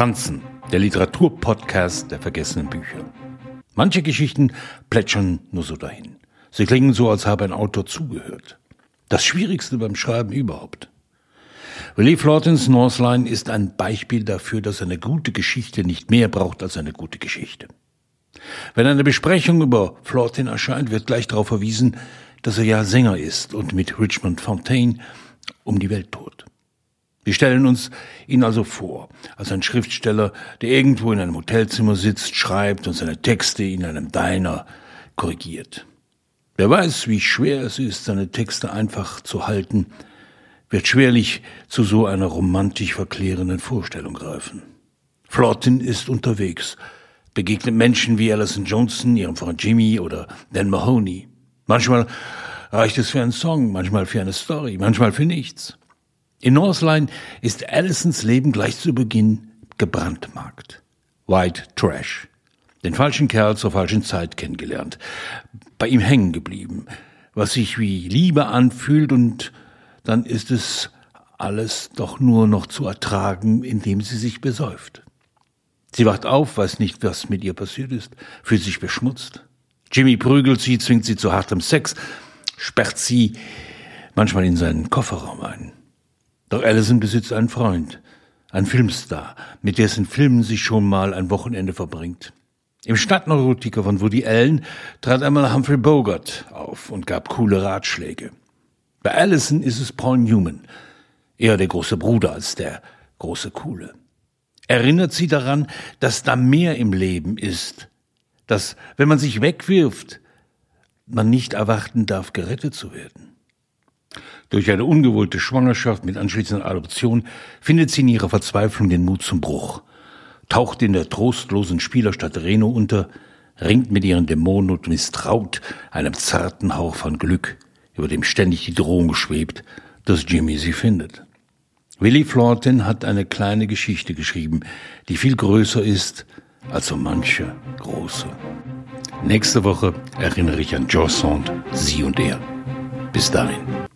Franzen, der Literaturpodcast der vergessenen Bücher. Manche Geschichten plätschern nur so dahin. Sie klingen so, als habe ein Autor zugehört. Das Schwierigste beim Schreiben überhaupt. Willie Flortons Northline ist ein Beispiel dafür, dass eine gute Geschichte nicht mehr braucht als eine gute Geschichte. Wenn eine Besprechung über Flortin erscheint, wird gleich darauf verwiesen, dass er ja Sänger ist und mit Richmond Fontaine um die Welt tourt. Wir stellen uns ihn also vor, als ein Schriftsteller, der irgendwo in einem Hotelzimmer sitzt, schreibt und seine Texte in einem Diner korrigiert. Wer weiß, wie schwer es ist, seine Texte einfach zu halten, wird schwerlich zu so einer romantisch verklärenden Vorstellung greifen. Flottin ist unterwegs, begegnet Menschen wie Alison Johnson, ihrem Freund Jimmy oder Dan Mahoney. Manchmal reicht es für einen Song, manchmal für eine Story, manchmal für nichts. In Northline ist Allisons Leben gleich zu Beginn gebrandmarkt. White Trash. Den falschen Kerl zur falschen Zeit kennengelernt. Bei ihm hängen geblieben. Was sich wie Liebe anfühlt und dann ist es alles doch nur noch zu ertragen, indem sie sich besäuft. Sie wacht auf, weiß nicht, was mit ihr passiert ist, fühlt sich beschmutzt. Jimmy prügelt sie, zwingt sie zu hartem Sex, sperrt sie manchmal in seinen Kofferraum ein. Doch Allison besitzt einen Freund, einen Filmstar, mit dessen Filmen sie schon mal ein Wochenende verbringt. Im Stadtneurotiker von Woody Allen trat einmal Humphrey Bogart auf und gab coole Ratschläge. Bei Allison ist es Paul Newman, eher der große Bruder als der große Coole. Erinnert sie daran, dass da mehr im Leben ist, dass, wenn man sich wegwirft, man nicht erwarten darf, gerettet zu werden. Durch eine ungewollte Schwangerschaft mit anschließender Adoption findet sie in ihrer Verzweiflung den Mut zum Bruch, taucht in der trostlosen Spielerstadt Reno unter, ringt mit ihren Dämonen und misstraut einem zarten Hauch von Glück, über dem ständig die Drohung schwebt, dass Jimmy sie findet. Willie Florten hat eine kleine Geschichte geschrieben, die viel größer ist als so manche große. Nächste Woche erinnere ich an George Sand, Sie und er. Bis dahin.